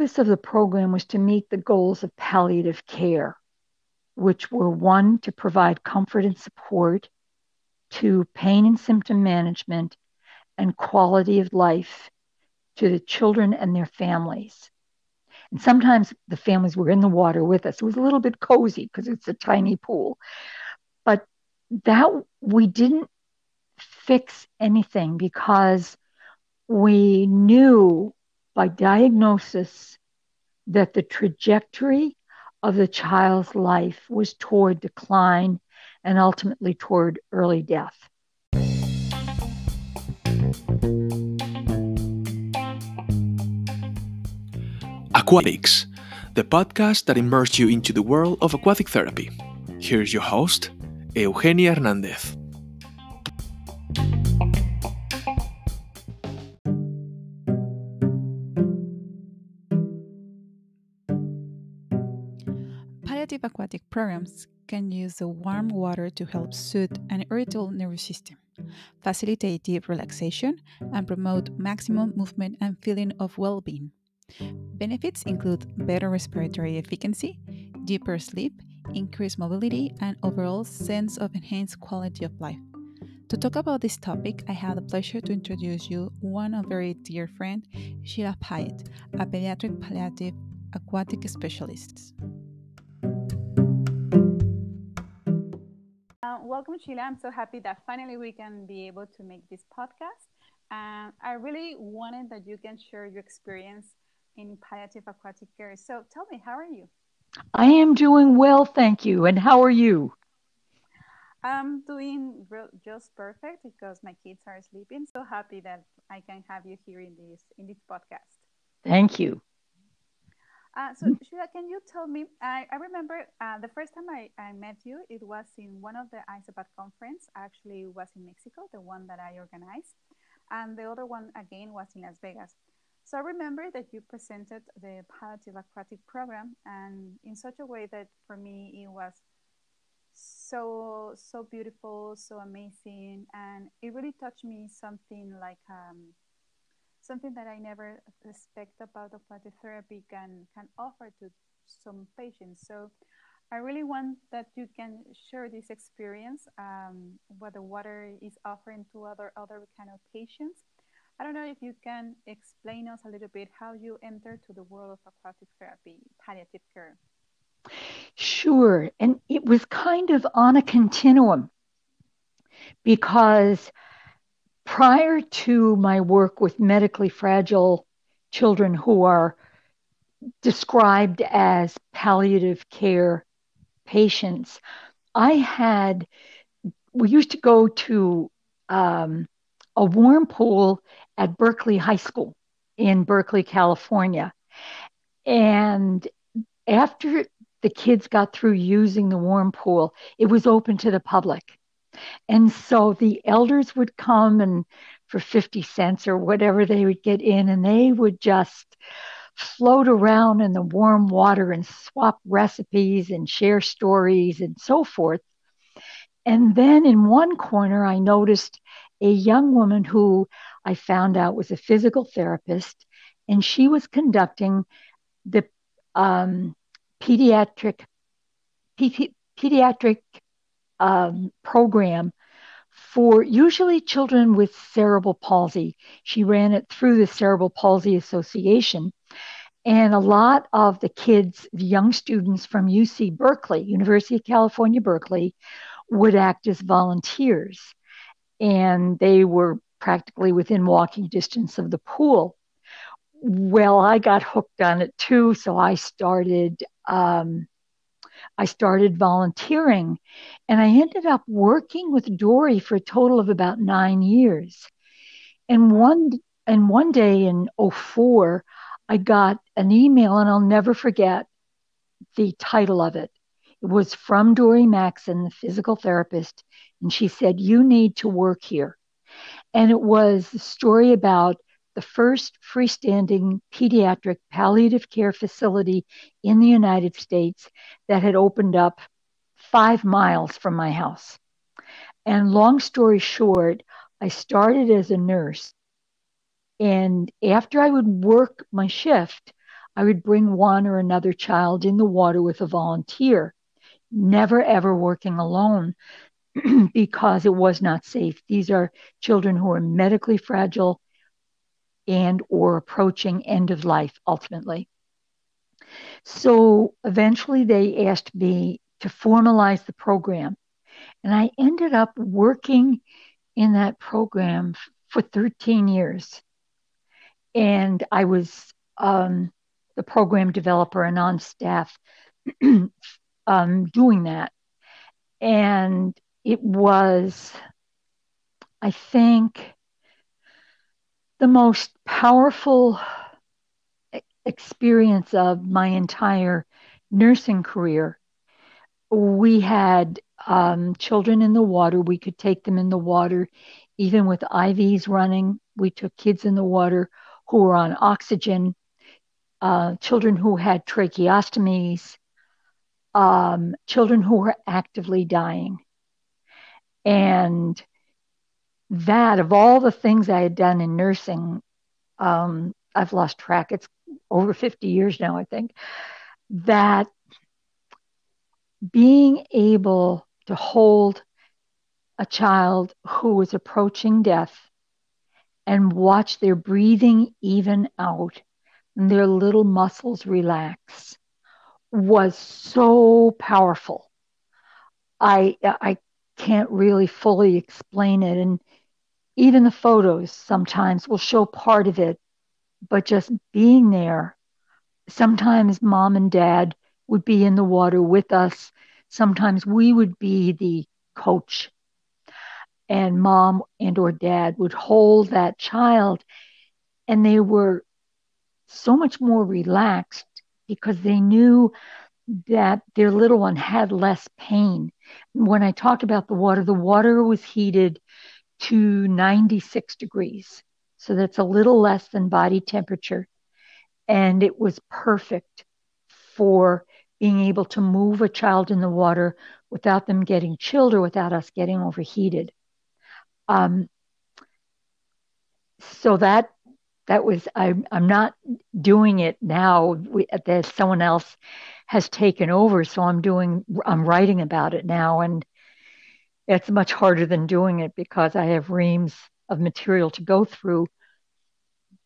purpose of the program was to meet the goals of palliative care, which were one, to provide comfort and support, two, pain and symptom management, and quality of life to the children and their families. And sometimes the families were in the water with us. It was a little bit cozy because it's a tiny pool. But that we didn't fix anything because we knew by diagnosis that the trajectory of the child's life was toward decline and ultimately toward early death. Aquatics, the podcast that immerses you into the world of aquatic therapy. Here's your host, Eugenia Hernandez. Programs can use the warm mm-hmm. water to help soothe an irritable nervous system, facilitate deep relaxation, and promote maximum movement and feeling of well being. Benefits include better respiratory efficiency, deeper sleep, increased mobility, and overall sense of enhanced quality of life. To talk about this topic, I have the pleasure to introduce you one of very dear friend, Sheila Pyatt, a pediatric palliative aquatic specialist. Welcome, Sheila. I'm so happy that finally we can be able to make this podcast. And I really wanted that you can share your experience in palliative aquatic care. So tell me, how are you? I am doing well, thank you. And how are you? I'm doing just perfect because my kids are sleeping. So happy that I can have you here in this in this podcast. Thank you. Uh, so, Sheila, can you tell me? I, I remember uh, the first time I, I met you, it was in one of the ISAPAT conference. Actually, was in Mexico, the one that I organized, and the other one again was in Las Vegas. So I remember that you presented the palliative aquatic program, and in such a way that for me it was so so beautiful, so amazing, and it really touched me something like um, something that I never expect about aquatic therapy can can offer to some patients. So I really want that you can share this experience, um, what the water is offering to other other kind of patients, I don't know if you can explain us a little bit how you entered to the world of aquatic therapy, palliative care. Sure. And it was kind of on a continuum because prior to my work with medically fragile children who are described as palliative care patients, I had, we used to go to um, a warm pool at Berkeley High School in Berkeley, California. And after the kids got through using the warm pool, it was open to the public. And so the elders would come and for 50 cents or whatever they would get in, and they would just float around in the warm water and swap recipes and share stories and so forth. And then in one corner, I noticed a young woman who I found out was a physical therapist, and she was conducting the um, pediatric pediatric um, program for usually children with cerebral palsy. She ran it through the Cerebral Palsy Association. And a lot of the kids, the young students from UC Berkeley, University of California, Berkeley, would act as volunteers. And they were practically within walking distance of the pool. Well, I got hooked on it too, so I started. Um, I started volunteering, and I ended up working with Dory for a total of about nine years. And one and one day in 04, I got an email, and I'll never forget the title of it. It was from Dory Maxon, the physical therapist, and she said, You need to work here. And it was a story about the first freestanding pediatric palliative care facility in the United States that had opened up five miles from my house. And long story short, I started as a nurse. And after I would work my shift, I would bring one or another child in the water with a volunteer, never ever working alone because it was not safe. These are children who are medically fragile and or approaching end of life ultimately. So eventually they asked me to formalize the program. And I ended up working in that program for 13 years. And I was um, the program developer and on staff um, doing that. And it was, I think, the most powerful experience of my entire nursing career. We had um, children in the water. We could take them in the water, even with IVs running. We took kids in the water who were on oxygen, uh, children who had tracheostomies, um, children who were actively dying. And that, of all the things I had done in nursing, um, I've lost track. It's over 50 years now, I think. That being able to hold a child who was approaching death and watch their breathing even out and their little muscles relax was so powerful. I I can't really fully explain it and even the photos sometimes will show part of it but just being there. Sometimes mom and dad would be in the water with us. Sometimes we would be the coach. And mom and or dad would hold that child and they were so much more relaxed because they knew that their little one had less pain. When I talked about the water, the water was heated to 96 degrees. So that's a little less than body temperature. And it was perfect for being able to move a child in the water without them getting chilled or without us getting overheated. Um, so that that was I'm I'm not doing it now. We, that someone else has taken over, so I'm doing I'm writing about it now, and it's much harder than doing it because I have reams of material to go through.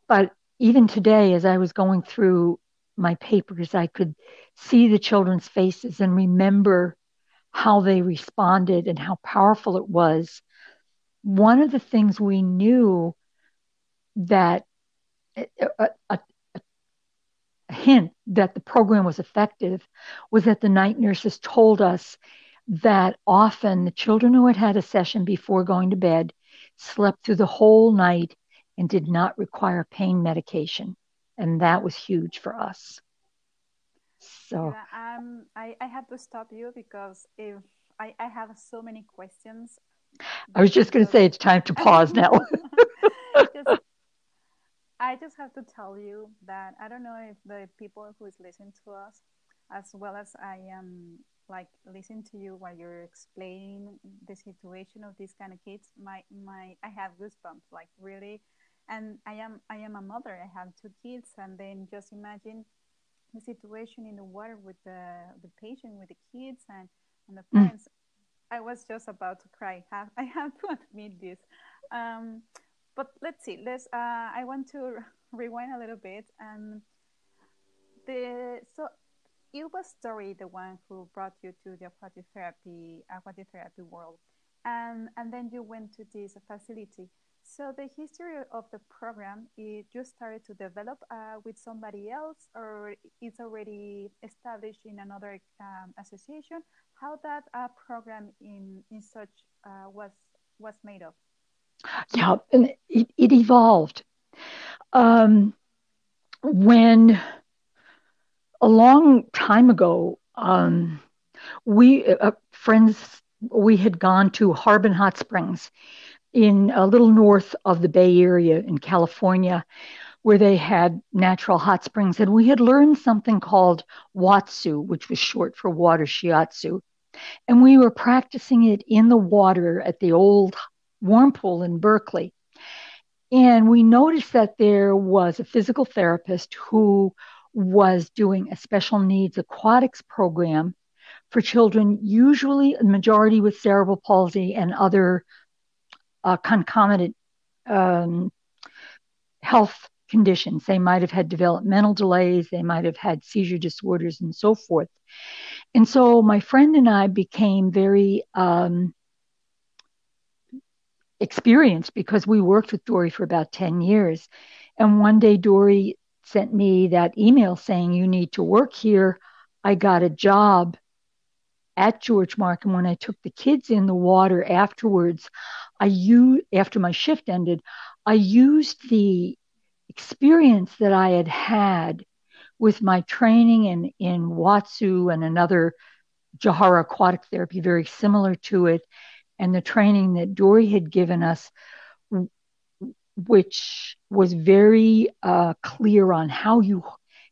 But even today, as I was going through my papers, I could see the children's faces and remember how they responded and how powerful it was one of the things we knew that a, a, a, hint that the program was effective was that the night nurses told us that often the children who had had a session before going to bed slept through the whole night and did not require pain medication. And that was huge for us. So yeah, um, I, I have to stop you because if I, I have so many questions I was just going to say it's time to pause now. just, I just have to tell you that I don't know if the people who is listening to us, as well as I am like listening to you while you're explaining the situation of these kind of kids, my my I have goosebumps, like really. And I am I am a mother. I have two kids, and then just imagine the situation in the water with the the patient, with the kids, and and the parents. Mm I was just about to cry. I have to admit this. Um, but let's see. Let's. Uh, I want to rewind a little bit. And the so it was Dory, the one who brought you to the aquatic therapy, aquatic therapy world, and and then you went to this facility. So the history of the program, it just started to develop uh, with somebody else, or it's already established in another um, association. How that uh, program in in such uh, was was made of? Yeah, and it, it evolved. Um, when a long time ago, um, we uh, friends we had gone to Harbin Hot Springs in a little north of the Bay Area in California, where they had natural hot springs. And we had learned something called Watsu, which was short for water shiatsu. And we were practicing it in the water at the old warm pool in Berkeley. And we noticed that there was a physical therapist who was doing a special needs aquatics program for children, usually a majority with cerebral palsy and other uh, concomitant um, health conditions. They might have had developmental delays, they might have had seizure disorders, and so forth. And so my friend and I became very um, experienced because we worked with Dory for about 10 years. And one day, Dory sent me that email saying, You need to work here. I got a job at George Mark. And when I took the kids in the water afterwards, I used, after my shift ended, I used the experience that I had had with my training in, in Watsu and another Jahara aquatic therapy, very similar to it, and the training that Dory had given us, which was very uh, clear on how you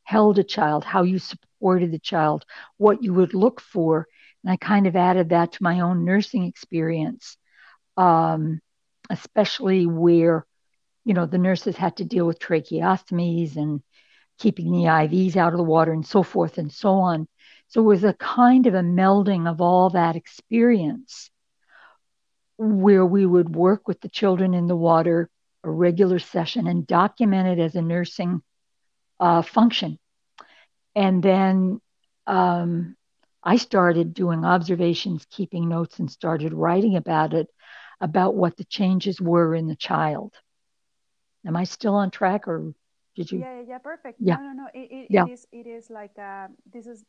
held a child, how you supported the child, what you would look for. And I kind of added that to my own nursing experience, um, especially where, you know, the nurses had to deal with tracheostomies and keeping the IVs out of the water and so forth and so on. So it was a kind of a melding of all that experience where we would work with the children in the water, a regular session, and document it as a nursing uh, function. And then um, I started doing observations, keeping notes, and started writing about it, about what the changes were in the child. Am I still on track, or did you? Yeah, yeah, perfect. Yeah. No, no, no. It, it, Yeah. it is. It is like uh, this is.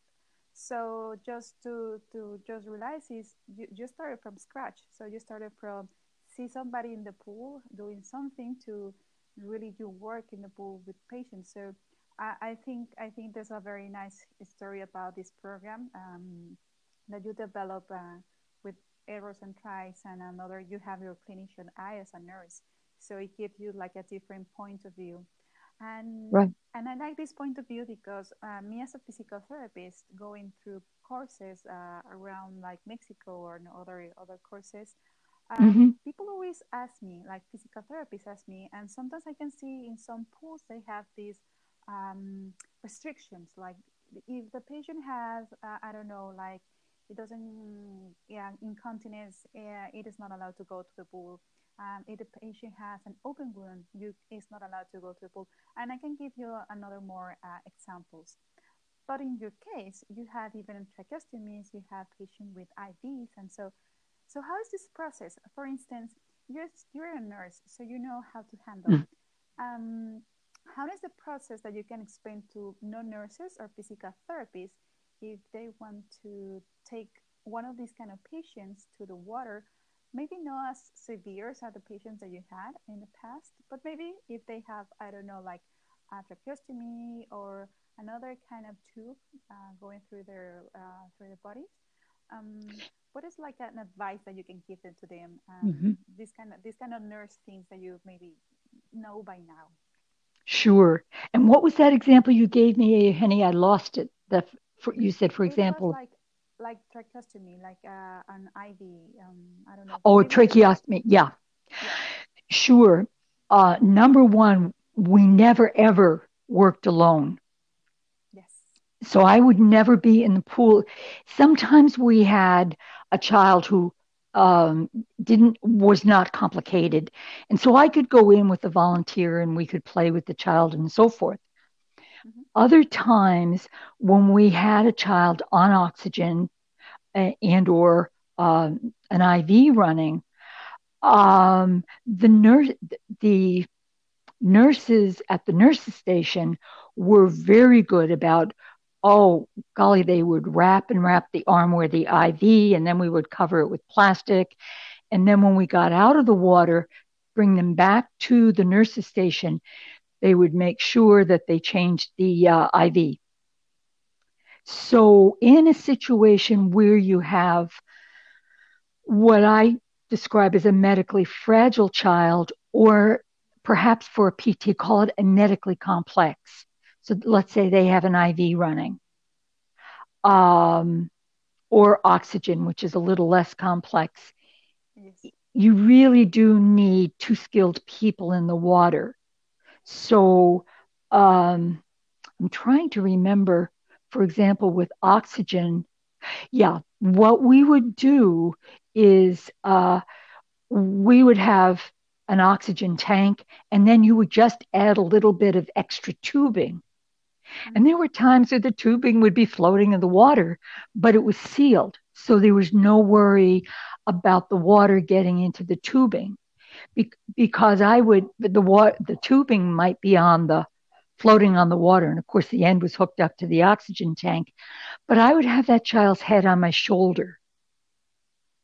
So just to to just realize is you, you started from scratch. So you started from see somebody in the pool doing something to really do work in the pool with patients. So I, I think I think there's a very nice story about this program um, that you develop uh, with errors and tries and another. You have your clinician eye as a nurse, so it gives you like a different point of view. And Right. and I like this point of view because uh, me as a physical therapist going through courses uh, around like Mexico or other other courses, um, hmm people always ask me, like physical therapists ask me, and sometimes I can see in some pools they have these um, restrictions, like if the patient has, uh, I don't know, like it doesn't, yeah, incontinence, uh, it is not allowed to go to the pool. Um, if the patient has an open wound, you is not allowed to go to the pool. And I can give you another more uh, examples. But in your case, you have even tracheostomies, you have patients with IVs, and so so how is this process? For instance, you're you're a nurse, so you know how to handle. Mm. Um, how is the process that you can explain to non-nurses or physical therapists if they want to take one of these kind of patients to the water? Maybe not as severe as the patients that you had in the past, but maybe if they have, I don't know, like a tracheostomy or another kind of tube uh, going through their uh, through their bodies. Um, what is like an advice that you can give them to them? Um, hmm This kind of this kind of nurse things that you maybe know by now. Sure. And what was that example you gave me, Henny? I lost it. The for, you said, for It example, like like tracheostomy, like uh, an IV. Um, I don't know. oh, tracheostomy. Yeah, Yeah. sure. Uh, number one, we never ever worked alone. So I would never be in the pool. Sometimes we had a child who um, didn't was not complicated, and so I could go in with a volunteer and we could play with the child and so forth. Mhm. Other times when we had a child on oxygen and or um, an IV running, um, the nurse the nurses at the nurses station were very good about oh golly they would wrap and wrap the arm where the iv and then we would cover it with plastic and then when we got out of the water bring them back to the nurses station they would make sure that they changed the uh, iv so in a situation where you have what i describe as a medically fragile child or perhaps for a PT, call it a medically complex. So let's say they have an IV running, um, or oxygen, which is a little less complex. Yes. You really do need two skilled people in the water. So um, I'm trying to remember, for example, with oxygen. Yeah, what we would do is uh, we would have an oxygen tank, and then you would just add a little bit of extra tubing. And there were times that the tubing would be floating in the water, but it was sealed. So there was no worry about the water getting into the tubing Be- because I would, the water, the tubing might be on the, floating on the water. And of course, the end was hooked up to the oxygen tank. But I would have that child's head on my shoulder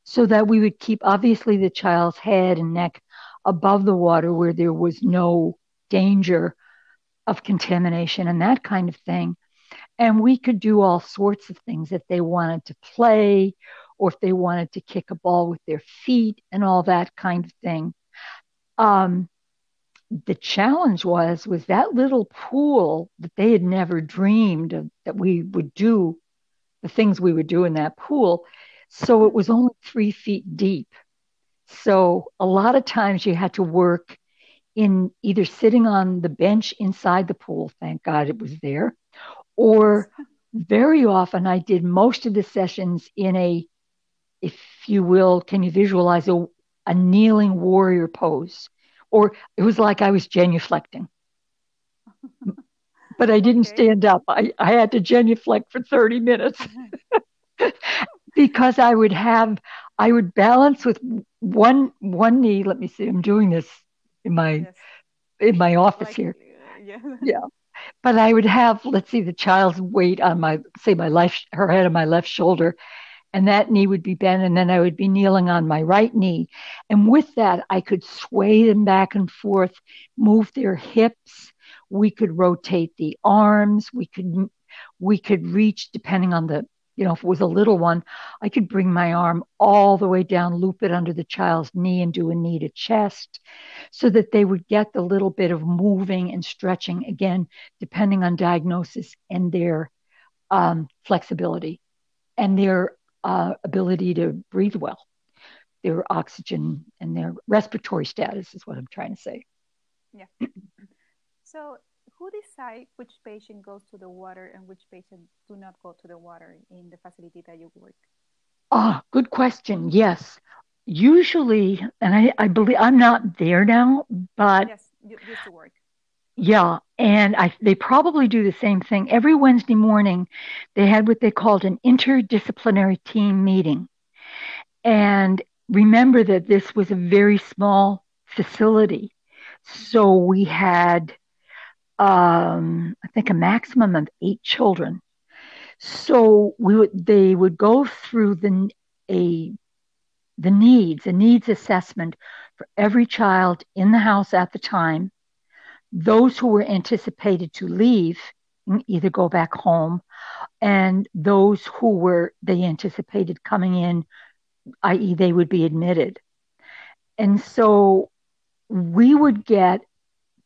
so that we would keep obviously the child's head and neck above the water where there was no danger of contamination and that kind of thing. And we could do all sorts of things if they wanted to play or if they wanted to kick a ball with their feet and all that kind of thing. Um, the challenge was was that little pool that they had never dreamed of that we would do the things we would do in that pool so it was only three feet deep so a lot of times you had to work in either sitting on the bench inside the pool thank god it was there or very often i did most of the sessions in a if you will can you visualize a, a kneeling warrior pose or it was like I was genuflecting. but I didn't okay. stand up. I, I had to genuflect for 30 minutes because I would have, I would balance with one, one knee. Let me see, I'm doing this in my, yes. in my office like, here. Yeah. yeah. But I would have, let's see, the child's weight on my, say my left, her head on my left shoulder and that knee would be bent and then I would be kneeling on my right knee. And with that, I could sway them back and forth, move their hips. We could rotate the arms. We could, we could reach depending on the, you know, if it was a little one, I could bring my arm all the way down, loop it under the child's knee and do a knee to chest so that they would get the little bit of moving and stretching again, depending on diagnosis and their um, flexibility and their uh, ability to breathe well, their oxygen and their respiratory status is what I'm trying to say. Yeah. so, who decide which patient goes to the water and which patient do not go to the water in the facility that you work? Ah, good question. Yes. Usually, and I, I believe I'm not there now, but yes, you used to work. Yeah, and I, they probably do the same thing. Every Wednesday morning, they had what they called an interdisciplinary team meeting. And remember that this was a very small facility. So we had, um, I think, a maximum of eight children. So we would, they would go through the, a, the needs, a needs assessment for every child in the house at the time those who were anticipated to leave either go back home and those who were they anticipated coming in i.e they would be admitted and so we would get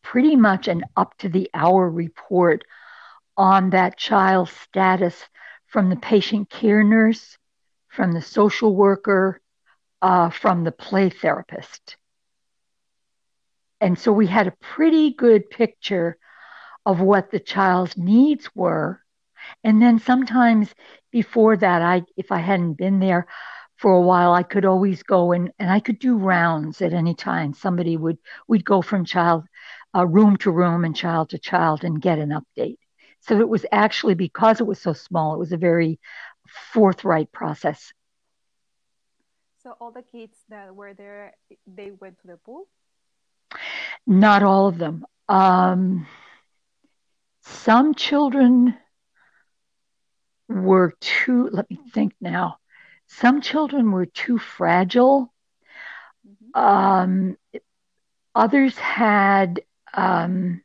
pretty much an up to the hour report on that child's status from the patient care nurse from the social worker uh, from the play therapist and so we had a pretty good picture of what the child's needs were. And then sometimes before that, I if I hadn't been there for a while, I could always go and, and I could do rounds at any time. Somebody would we'd go from child uh, room to room and child to child and get an update. So it was actually because it was so small, it was a very forthright process. So all the kids that were there, they went to the pool. Not all of them. Um, some children were too, let me think now, some children were too fragile. Mm-hmm. Um, others had um,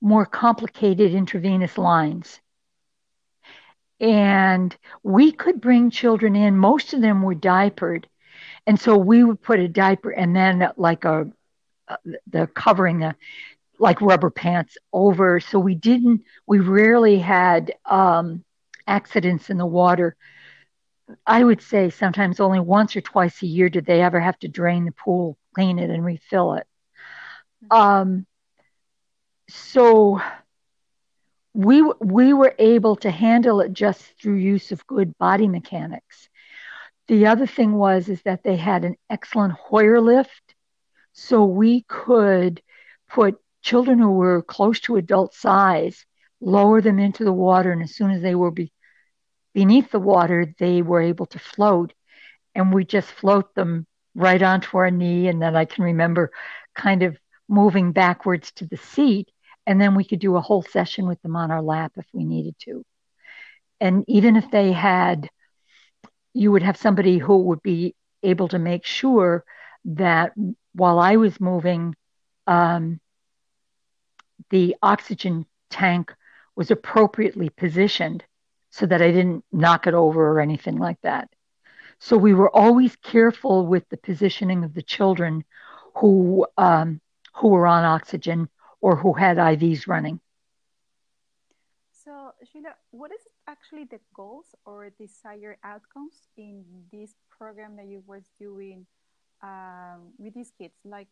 more complicated intravenous lines. And we could bring children in, most of them were diapered. And so we would put a diaper and then like a the covering the like rubber pants over. So we didn't, we rarely had um, accidents in the water. I would say sometimes only once or twice a year did they ever have to drain the pool, clean it, and refill it. Um, so we we were able to handle it just through use of good body mechanics. The other thing was is that they had an excellent Hoyer lift, so we could put children who were close to adult size, lower them into the water, and as soon as they were be, beneath the water, they were able to float, and we just float them right onto our knee, and then I can remember kind of moving backwards to the seat and then we could do a whole session with them on our lap if we needed to. And even if they had, you would have somebody who would be able to make sure that while I was moving, um, the oxygen tank was appropriately positioned so that I didn't knock it over or anything like that. So we were always careful with the positioning of the children who um, who were on oxygen or who had IVs running. So, Sheila, what is actually the goals or desired outcomes in this program that you were doing um, with these kids? Like,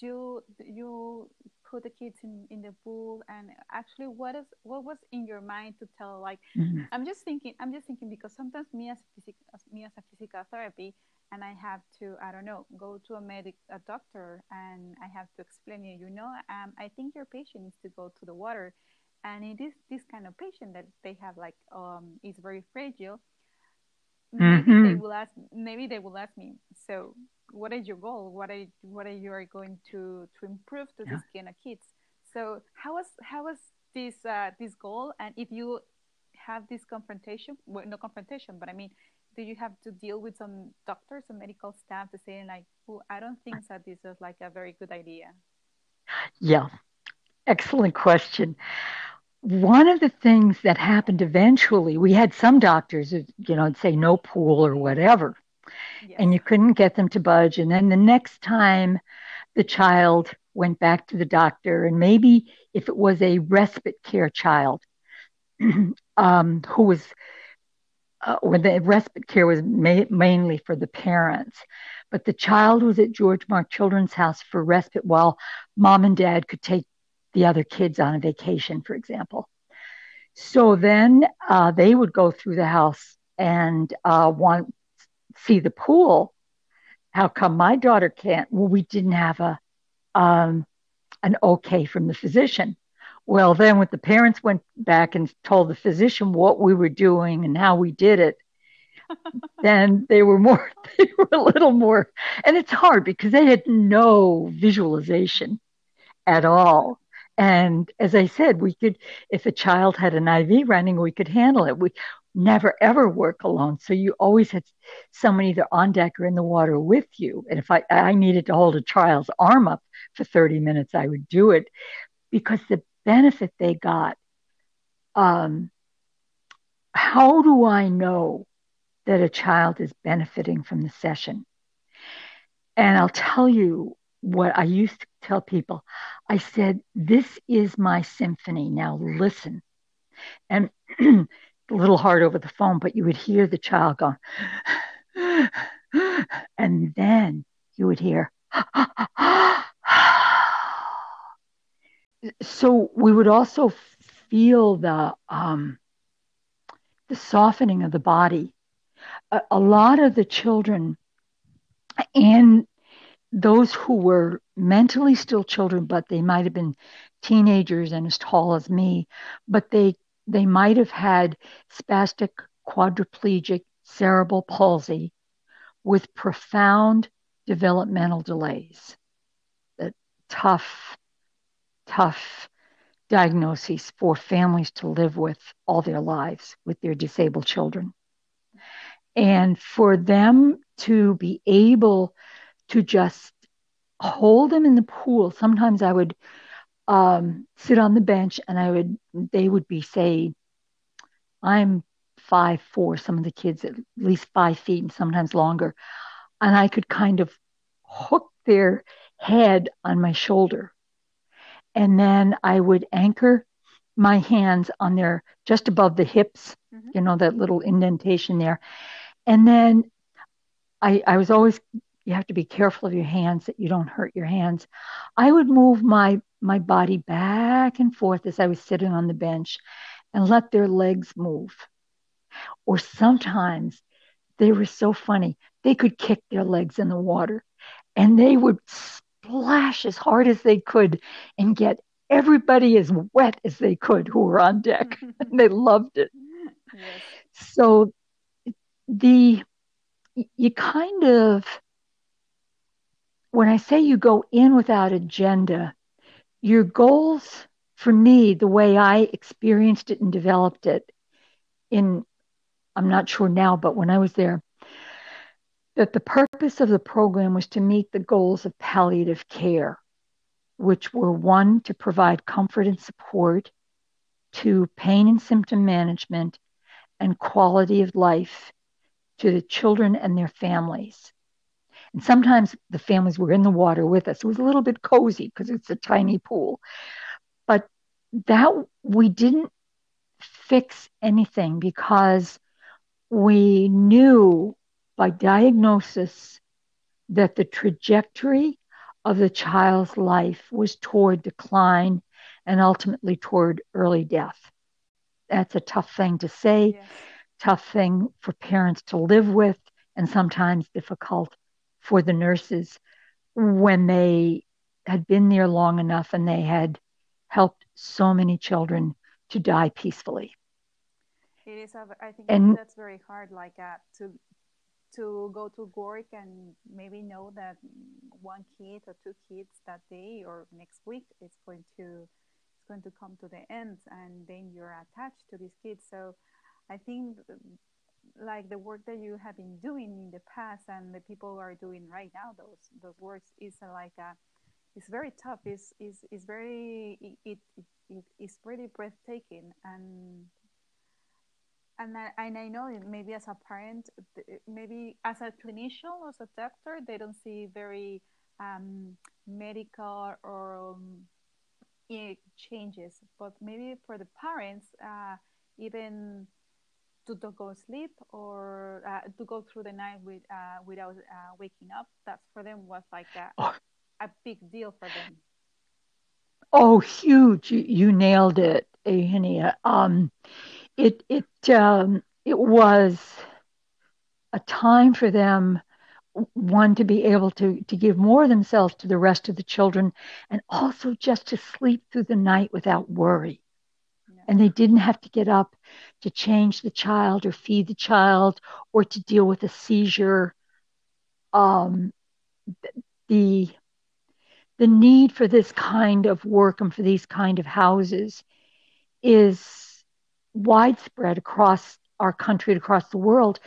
you you put the kids in, in the pool, and actually, what is what was in your mind to tell? Like, mm-hmm. I'm just thinking, I'm just thinking because sometimes me as, physic, as me as a physical therapy, and I have to, I don't know, go to a medic, a doctor, and I have to explain it. You know, um, I think your patient needs to go to the water, and it is this kind of patient that they have like um is very fragile. Maybe mm-hmm. they will ask. Maybe they will ask me. So, what is your goal? What are what are you are going to to improve to yeah. this kind of kids? So, how was how was this uh, this goal? And if you have this confrontation, well, no confrontation, but I mean, do you have to deal with some doctors and medical staff to say like, "Oh, I don't think that this is like a very good idea"? Yeah, excellent question. One of the things that happened eventually, we had some doctors, you know, say no pool or whatever, yes. and you couldn't get them to budge. And then the next time the child went back to the doctor, and maybe if it was a respite care child um, who was uh, the respite care was ma- mainly for the parents. But the child was at George Mark Children's House for respite while mom and dad could take the other kids on a vacation, for example. So then uh, they would go through the house and uh, want see the pool. How come my daughter can't? Well, we didn't have a um, an okay from the physician. Well, then when the parents went back and told the physician what we were doing and how we did it, then they were more, they were a little more, and it's hard because they had no visualization at all. And as I said, we could, if a child had an IV running, we could handle it. We never ever work alone. So you always had someone either on deck or in the water with you. And if I, I needed to hold a child's arm up for 30 minutes, I would do it because the benefit they got. Um, how do I know that a child is benefiting from the session? And I'll tell you what I used to tell people. I said, This is my symphony. Now listen. And a little hard over the phone, but you would hear the child go, and then you would hear, so we would also feel the um, the softening of the body. A, a lot of the children and those who were mentally still children, but they might have been teenagers and as tall as me, but they they might have had spastic quadriplegic cerebral palsy with profound developmental delays. The tough tough diagnoses for families to live with all their lives with their disabled children. And for them to be able to just hold them in the pool, sometimes I would um, sit on the bench and I would, they would be, say, I'm five, four, some of the kids at least five feet and sometimes longer. And I could kind of hook their head on my shoulder and then I would anchor my hands on their just above the hips, mm-hmm. you know, that little indentation there. And then I, I was always, you have to be careful of your hands that you don't hurt your hands. I would move my my body back and forth as I was sitting on the bench and let their legs move. Or sometimes they were so funny, they could kick their legs in the water and they would splash as hard as they could and get everybody as wet as they could who were on deck. And they loved it. Yes. So the you kind of when I say you go in without agenda, your goals for me, the way I experienced it and developed it in I'm not sure now, but when I was there, that the purpose of the program was to meet the goals of palliative care, which were one, to provide comfort and support, two, pain and symptom management, and quality of life to the children and their families. And sometimes the families were in the water with us. It was a little bit cozy because it's a tiny pool. But that we didn't fix anything because we knew by diagnosis that the trajectory of the child's life was toward decline and ultimately toward early death. That's a tough thing to say, tough thing for parents to live with, and sometimes difficult for the nurses when they had been there long enough and they had helped so many children to die peacefully. It is. I think and, that's very hard. Like uh, to to go to work and maybe know that one kid or two kids that day or next week is going to it's going to come to the end and then you're attached to these kids. So i think like the work that you have been doing in the past and the people are doing right now those those works is like a it's very tough. It's is is very it, it, it it's pretty breathtaking. And and I, and I know maybe as a parent, maybe as a clinician or as a doctor, they don't see very um, medical or um, changes. But maybe for the parents, uh, even to, to go sleep or uh, to go through the night with, uh, without uh, waking up, that for them was like a, oh. a big deal for them. Oh, huge! You, you nailed it, Eugenia. Um, it it um, it was a time for them one to be able to to give more of themselves to the rest of the children and also just to sleep through the night without worry yeah. and they didn't have to get up to change the child or feed the child or to deal with a seizure um, the the need for this kind of work and for these kind of houses is widespread across our country, and across the world,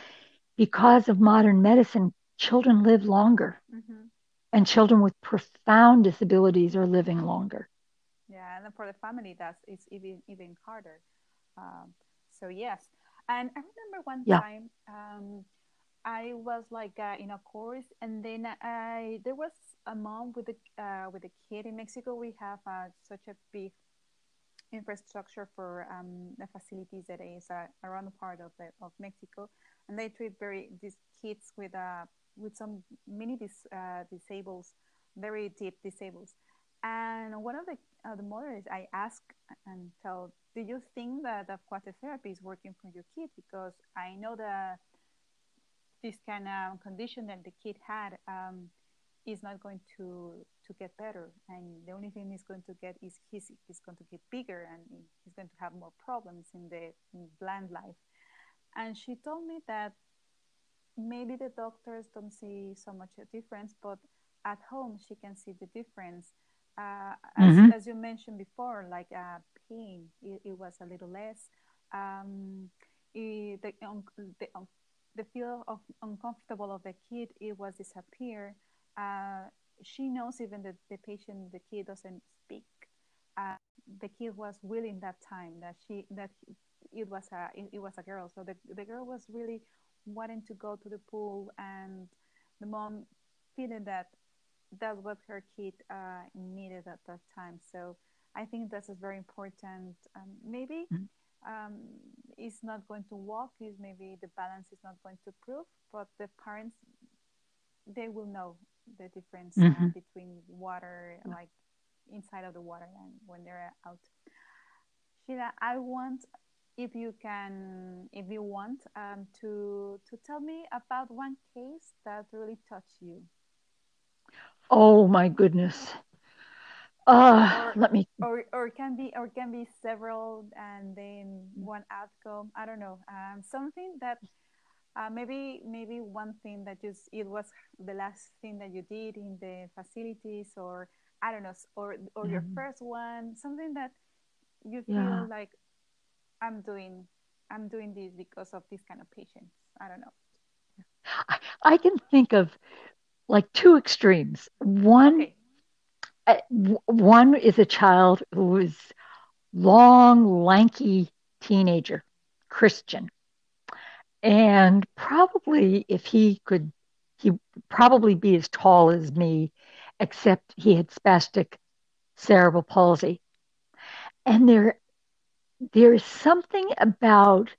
because of modern medicine, children live longer. Mm-hmm. And children with profound disabilities are living longer. Yeah, and for the family, that's it's even even harder. Um, so yes, and I remember one yeah. time um, I was like uh, in a course, and then I there was a mom with a uh, with a kid in Mexico. We have uh, such a big infrastructure for um, the facilities that is uh, around the part of, the, of Mexico, and they treat very these kids with uh, with some many dis, uh, disables, very deep disables. And one of the uh, the mothers I ask and tell, do you think that aquatic therapy is working for your kid? Because I know that this kind of condition that the kid had um, is not going to to get better and the only thing he's going to get is he's, he's going to get bigger and he's going to have more problems in the in bland life. And she told me that maybe the doctors don't see so much a difference but at home she can see the difference. Uh, mm-hmm. as, as, you mentioned before like uh, pain it, it, was a little less. Um, it, the, um, the, um, the feel of uncomfortable of the kid it was disappear. Uh, she knows even that the patient, the kid doesn't speak. Uh, the kid was willing that time that she that it was a it, was a girl. So the the girl was really wanting to go to the pool, and the mom feeling that that's what her kid uh, needed at that time. So I think this is very important. Um, maybe. Mm-hmm. Um, is not going to walk is maybe the balance is not going to prove but the parents they will know the difference uh, mm-hmm. uh, between water like inside of the water and when they're out. Sheila, I want if you can, if you want, um, to to tell me about one case that really touched you. Oh my goodness. Uh, or, let me. Or, or can be or can be several and then one outcome. I don't know. Um, something that uh, maybe maybe one thing that just it was the last thing that you did in the facilities or I don't know or or your mm-hmm. first one. Something that you feel yeah. like I'm doing I'm doing this because of this kind of patients. I don't know. I, I can think of like two extremes. One okay one is a child who is long, lanky teenager, Christian. And probably if he could, he probably be as tall as me, except he had spastic cerebral palsy. And there, there is something about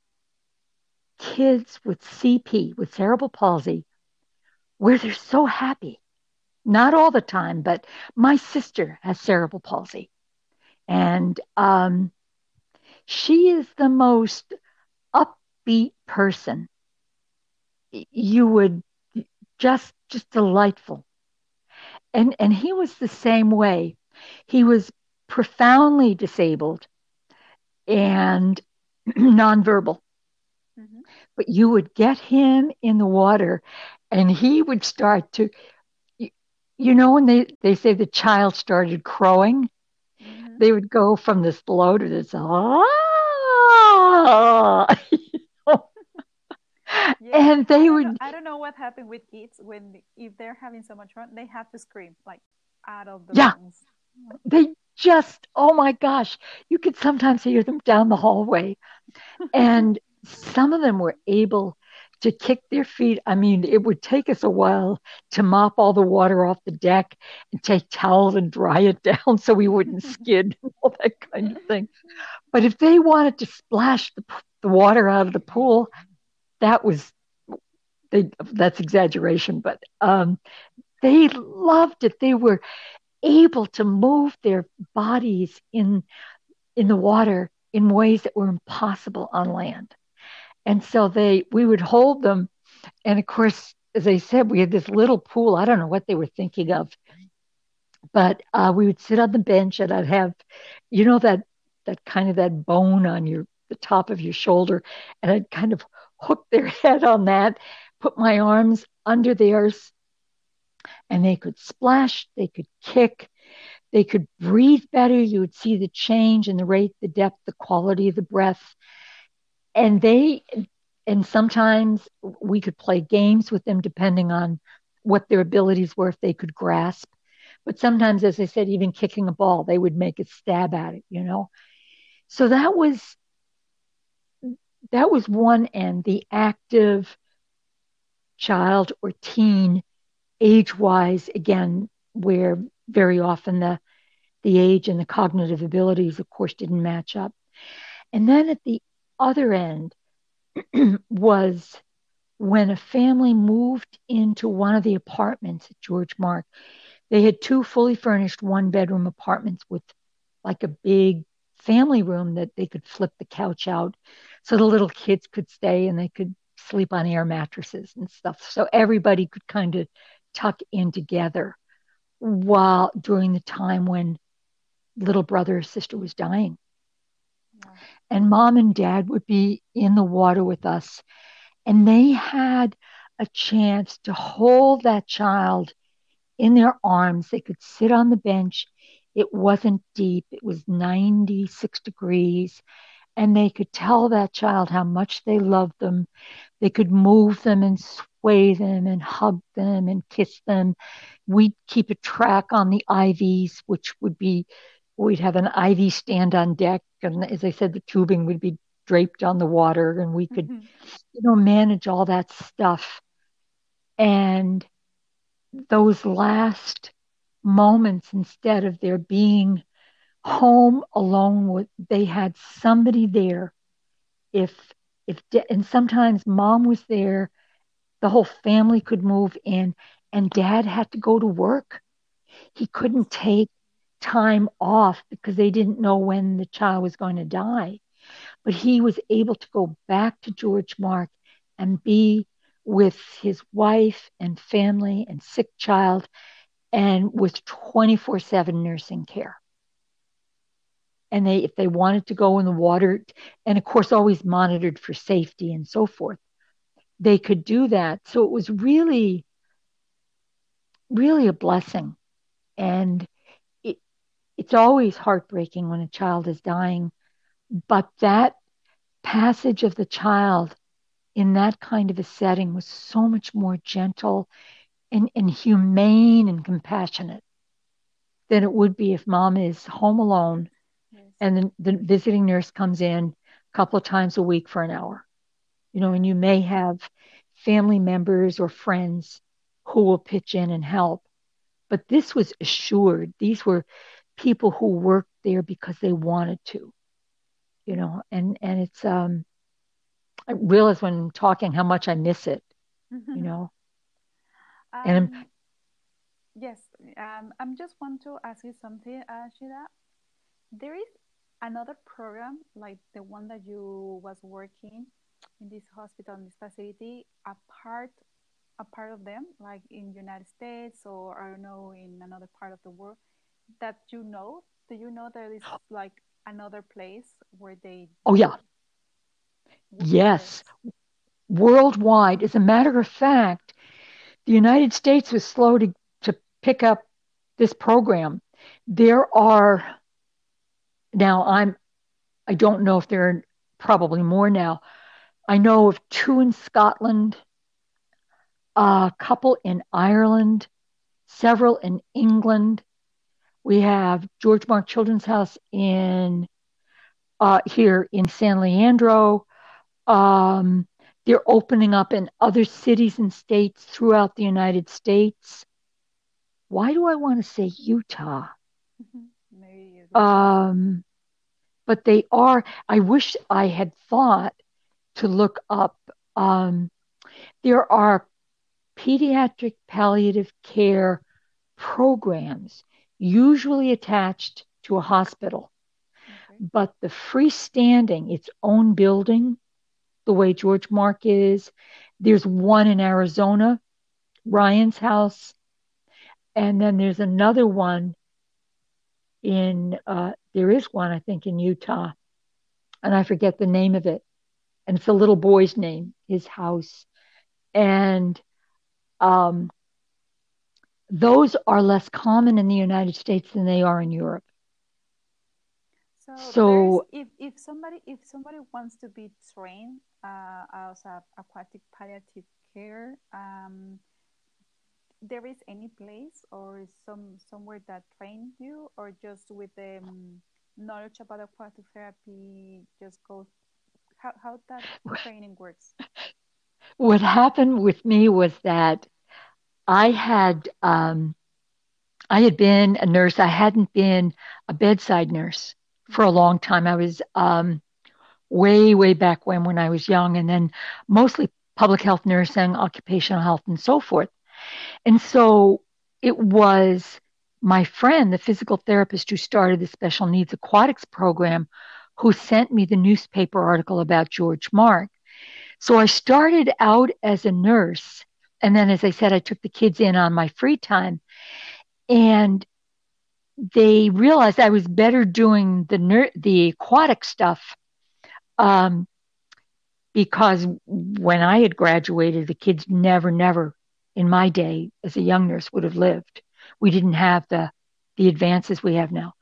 kids with CP, with cerebral palsy, where they're so happy not all the time, but my sister has cerebral palsy. And um, she is the most upbeat person. You would just, just delightful. And, and he was the same way. He was profoundly disabled and nonverbal. Mm-hmm. But you would get him in the water and he would start to you know when they, they say the child started crowing mm-hmm. they would go from this low to this ah and they I would know, i don't know what happened with kids when if they're having so much fun they have to scream like out of the yeah lungs. they just oh my gosh you could sometimes hear them down the hallway and some of them were able to kick their feet. I mean, it would take us a while to mop all the water off the deck and take towels and dry it down so we wouldn't skid and all that kind of thing. But if they wanted to splash the, the water out of the pool, that was they, that's exaggeration, but um, they loved it. They were able to move their bodies in in the water in ways that were impossible on land. And so they, we would hold them. And of course, as I said, we had this little pool. I don't know what they were thinking of, but uh, we would sit on the bench and I'd have, you know, that, that kind of that bone on your, the top of your shoulder. And I'd kind of hook their head on that, put my arms under theirs and they could splash, they could kick, they could breathe better. You would see the change in the rate, the depth, the quality of the breath. And they and sometimes we could play games with them depending on what their abilities were if they could grasp. But sometimes as i said even kicking a ball they would make a stab at it you know? So that was that was one end the active child or teen age wise again where very often the the age and the cognitive abilities of course didn't match up and then at the other end was when a family moved into one of the apartments at George Mark. They had two fully furnished one bedroom apartments with like a big family room that they could flip the couch out so the little kids could stay and they could sleep on air mattresses and stuff. So everybody could kind of tuck in together while during the time when little brother or sister was dying and mom and dad would be in the water with us. And they had a chance to hold that child in their arms. They could sit on the bench. It wasn't deep, it was 96 degrees. And they could tell that child how much they loved them. They could move them and sway them and hug them and kiss them. We'd keep a track on the IVs, which would be we'd have an IV stand on deck, and as I said, the tubing would be draped on the water, and we could, mm-hmm. you know, manage all that stuff. And those last moments, instead of there being home alone, with they had somebody there. If if and sometimes mom was there, the whole family could move in, and dad had to go to work. He couldn't take time off because they didn't know when the child was going to die. But he was able to go back to George Mark and be with his wife and family and sick child and with 24 7 nursing care. And they, if they wanted to go in the water, and of course, always monitored for safety and so forth, they could do that. So it was really, really a blessing. And it, it's always heartbreaking when a child is dying, but that passage of the child in that kind of a setting was so much more gentle and, and humane and compassionate than it would be if mom is home alone. And the, the visiting nurse comes in a couple of times a week for an hour. You know, and you may have family members or friends who will pitch in and help. But this was assured. These were people who worked there because they wanted to. You know, and and it's um I realize when I'm talking how much I miss it, mm-hmm. you know. Um, and yes, um, I'm just want to ask you something, uh, Sheila. There is another program like the one that you was working in this hospital, in this facility, a part, a part of them, like in United States or I don't know in another part of the world, that you know. Do you know there is like another place where they? Oh yeah, Yes, worldwide. As a matter of fact, the United States was slow to, to pick up this program. There are now I'm I don't know if there are probably more now. I know of two in Scotland, a couple in Ireland, several in England. We have George Mark Children's House in uh, here in San Leandro. Um, they're opening up in other cities and states throughout the United States. Why do I want to say Utah? Um, but they are. I wish I had thought to look up. Um, there are pediatric palliative care programs, usually attached to a hospital, okay. but the freestanding, its own building, the way George Mark is. There's one in Arizona, Ryan's house. And then there's another one in, uh, there is one, I think, in Utah. And I forget the name of it. And it's a little boy's name, his house. And um, those are less common in the United States than they are in Europe. So, so if, if somebody if somebody wants to be trained uh, as a aquatic palliative care, um, there is any place or some somewhere that trained you, or just with the um, knowledge about aquatic therapy, just go how how that training works. What happened with me was that I had um, I had been a nurse. I hadn't been a bedside nurse for a long time. I was um, way, way back when, when I was young, and then mostly public health nursing, occupational health, and so forth. And so it was my friend, the physical therapist who started the special needs aquatics program, who sent me the newspaper article about George Mark. So I started out as a nurse. And then, as I said, I took the kids in on my free time. And they realized I was better doing the ner- the aquatic stuff um, because when I had graduated, the kids never, never in my day as a young nurse would have lived. We didn't have the the advances we have now,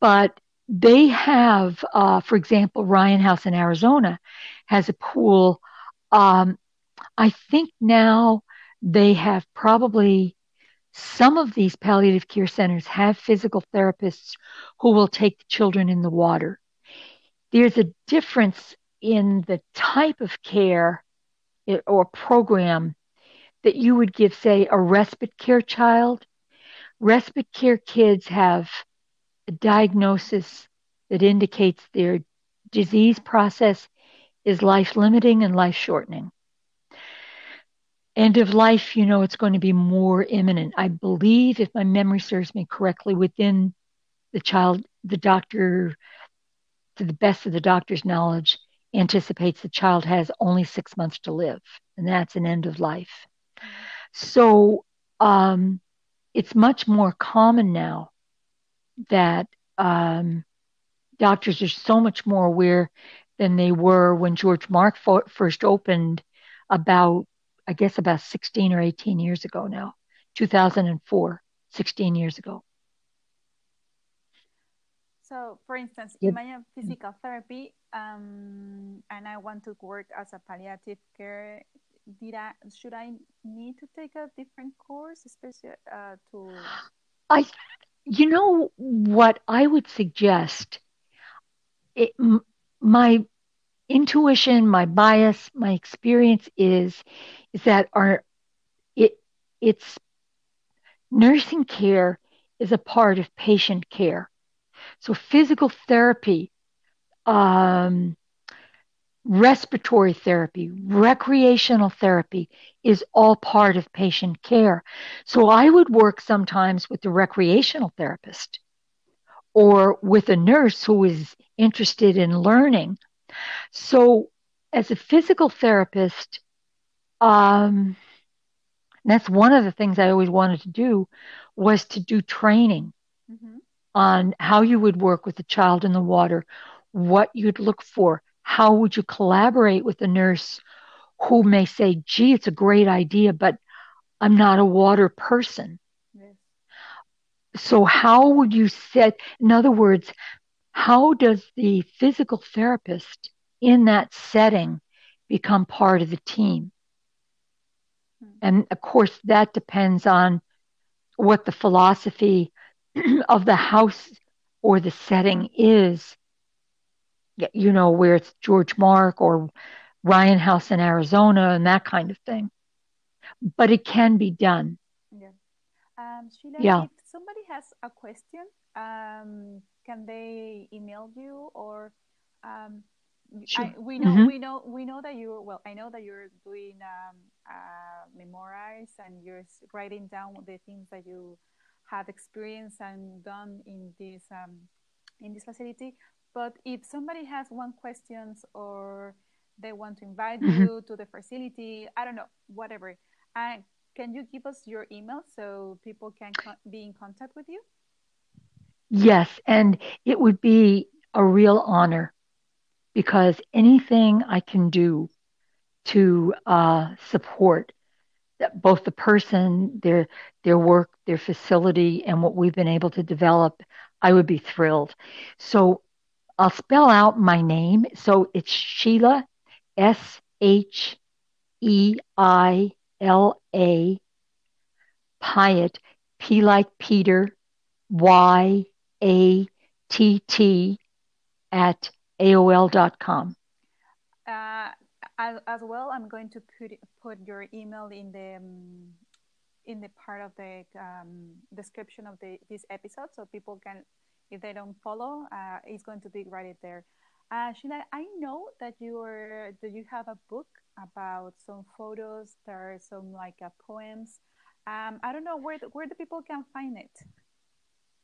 but they have, uh, for example, Ryan House in Arizona has a pool. Um, I think now they have probably some of these palliative care centers have physical therapists who will take the children in the water. There's a difference in the type of care or program that you would give, say, a respite care child. Respite care kids have a diagnosis that indicates their disease process is life limiting and life shortening end of life, you know, it's going to be more imminent. I believe, if my memory serves me correctly, within the child, the doctor, to the best of the doctor's knowledge, anticipates the child has only six months to live, and that's an end of life. So um, it's much more common now that um, doctors are so much more aware than they were when George Mark first opened about, I guess, about 16 or 18 years ago now, 2004, 16 years ago. So, for instance, yep. in my physical therapy, um, and I want to work as a palliative care, did I should I need to take a different course, especially uh, to? I, you know, what I would suggest. It, my intuition, my bias, my experience is is that our it it's nursing care is a part of patient care. So physical therapy, um, respiratory therapy, recreational therapy is all part of patient care. So I would work sometimes with the recreational therapist or with a nurse who is interested in learning. So as a physical therapist, um, that's one of the things I always wanted to do was to do training mm-hmm. on how you would work with a child in the water, what you'd look for, how would you collaborate with a nurse who may say, gee, it's a great idea, but I'm not a water person. Yes. So, how would you set, in other words, how does the physical therapist in that setting become part of the team? Hmm. And of course, that depends on what the philosophy of the house or the setting is you know, where it's George Mark or Ryan House in Arizona and that kind of thing. But it can be done. Yeah. Um, Sheila, yeah. if somebody has a question, um, can they email you or um, sure. I, we know mm-hmm. we know we know that you're. well I know that you're doing um, uh, memorize and you're writing down the things that you have experienced and done in this um, in this facility but if somebody has one questions or they want to invite mm-hmm. you to the facility, I don't know, whatever. Uh, can you give us your email so people can be in contact with you? Yes, and it would be a real honor because anything I can do to uh, support both the person, their their work, their facility, and what we've been able to develop, I would be thrilled. So I'll spell out my name. So it's Sheila, S H E I L A, Pyatt, P like Peter, Y A T T, at AOL.com. Uh, as, as well, I'm going to put put your email in the um, in the part of the um, description of the this episode, so people can if they don't follow, uh, it's going to be right there. Uh, Sheila, I know that you are that you have a book about some photos. There are some like uh, poems. Um, I don't know where the, where the people can find it.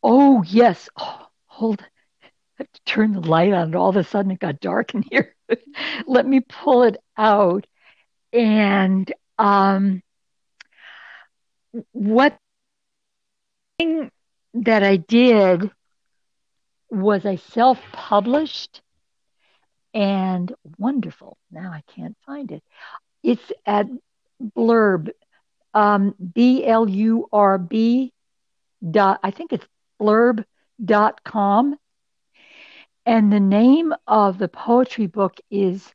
Oh yes. Oh, hold. I have to turn the light on. All of a sudden, it got dark in here. Let me pull it out. And um, what thing that I did was a self published and wonderful. Now I can't find it. It's at Blurb, um, B L U R B dot, I think it's blurb.com. And the name of the poetry book is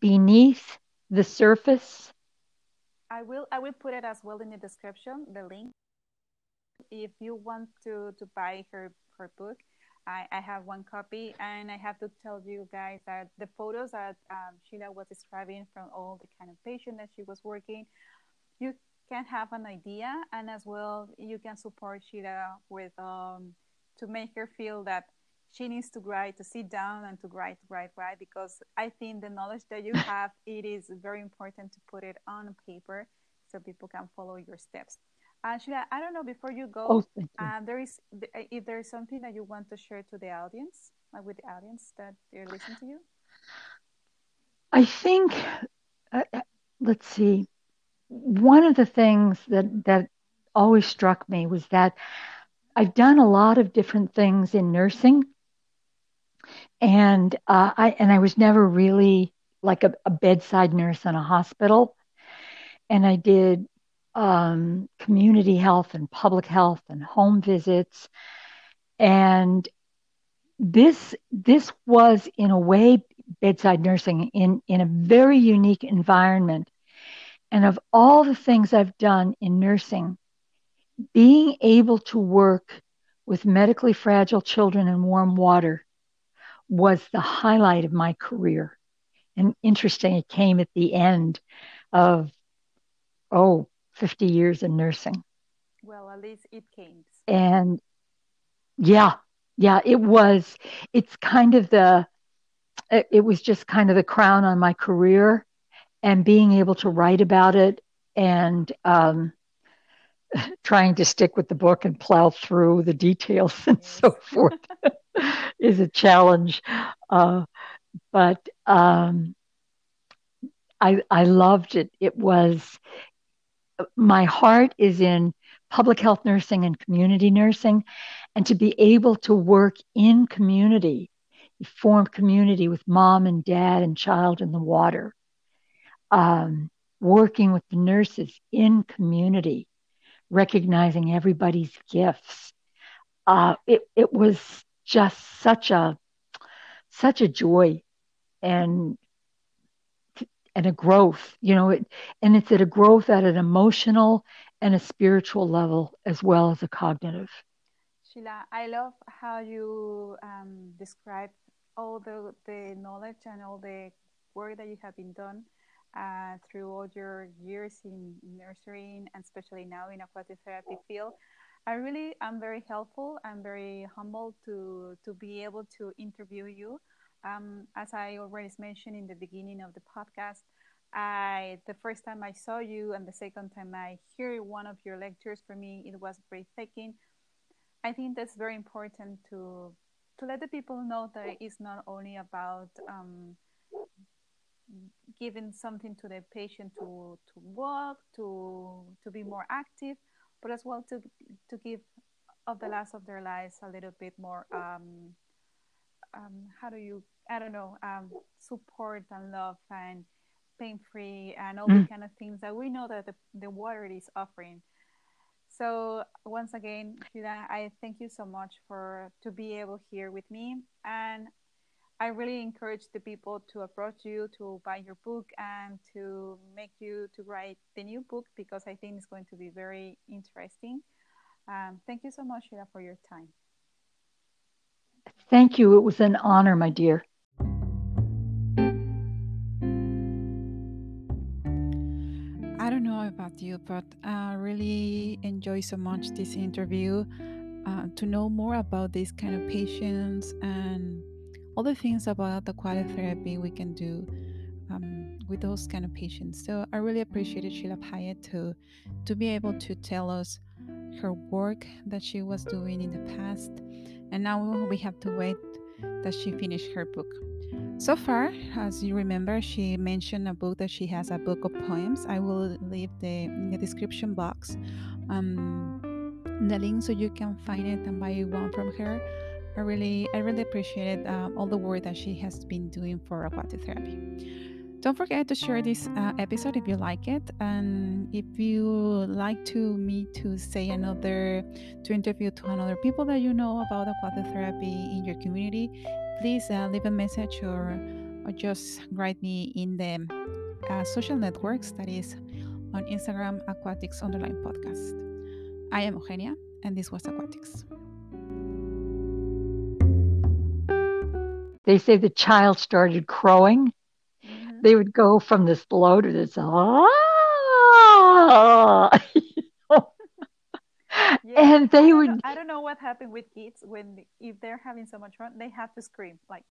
Beneath the Surface. I will I will put it as well in the description, the link. If you want to to buy her her book, I, I have one copy, and I have to tell you guys that the photos that um, Sheila was describing from all the kind of patient that she was working, you can have an idea, and as well you can support Sheila with um, to make her feel that she needs to write, to sit down and to write, write, write, because I think the knowledge that you have, it is very important to put it on paper so people can follow your steps. Sheila, I don't know. Before you go, oh, you. Uh, there is if there is something that you want to share to the audience, like with the audience that they're listening to you. I think, uh, uh, let's see, one of the things that that always struck me was that I've done a lot of different things in nursing, and uh, I and I was never really like a, a bedside nurse in a hospital, and I did um, community health and public health and home visits. And this this was in a way bedside nursing in, in a very unique environment. And of all the things I've done in nursing, being able to work with medically fragile children in warm water was the highlight of my career. And interesting, it came at the end of, oh, 50 years in nursing. Well, at least it came. And yeah, yeah, it was, it's kind of the, it was just kind of the crown on my career and being able to write about it and um, trying to stick with the book and plow through the details and yes. so forth is a challenge. Uh, but um, I, I loved it. It was my heart is in public health nursing and community nursing, and to be able to work in community, form community with mom and dad and child in the water, um, working with the nurses in community, recognizing everybody's gifts. Uh, it it was just such a such a joy and and a growth, you know, it, and it's at a growth at an emotional and a spiritual level as well as a cognitive. Sheila, I love how you um, describe all the, the knowledge and all the work that you have been done uh, through all your years in nursery and especially now in aquatic therapy field. I really am very helpful. I'm very humbled to to be able to interview you um, as I already mentioned in the beginning of the podcast, I the first time I saw you and the second time I hear one of your lectures for me, it was breathtaking. I think that's very important to to let the people know that it's not only about um, giving something to the patient to to walk, to to be more active, but as well to to give of the last of their lives a little bit more um, um, how do you I don't know um, support and love and pain free and all mm. the kind of things that we know that the, the water is offering. So once again, Frida, I thank you so much for to be able here with me, and I really encourage the people to approach you to buy your book and to make you to write the new book because I think it's going to be very interesting. Um, thank you so much, Sheila, for your time. Thank you. It was an honor, my dear. I don't know about you, but I really enjoy so much this interview uh, to know more about these kind of patients and all the things about aquatic therapy we can do um, with those kind of patients. So I really appreciated Sheila Pyatt to to be able to tell us her work that she was doing in the past and now we have to wait that she finish her book. So far, as you remember, she mentioned a book that she has a book of poems. I will leave the in the description box um, the link so you can find it and buy one from her. I really, I really appreciated uh, all the work that she has been doing for aquatic therapy. Don't forget to share this uh, episode if you like it, and if you like to me to say another, to interview to another people that you know about aquatic therapy in your community, please uh, leave a message or, or just write me in the uh, social networks that is on Instagram, Aquatics Underline Podcast. I am Eugenia, and this was Aquatics. They say the child started crowing they would go from this low to this ah, yeah, and they I would. I don't know what happened with kids when if they're having so much fun, they have to scream like.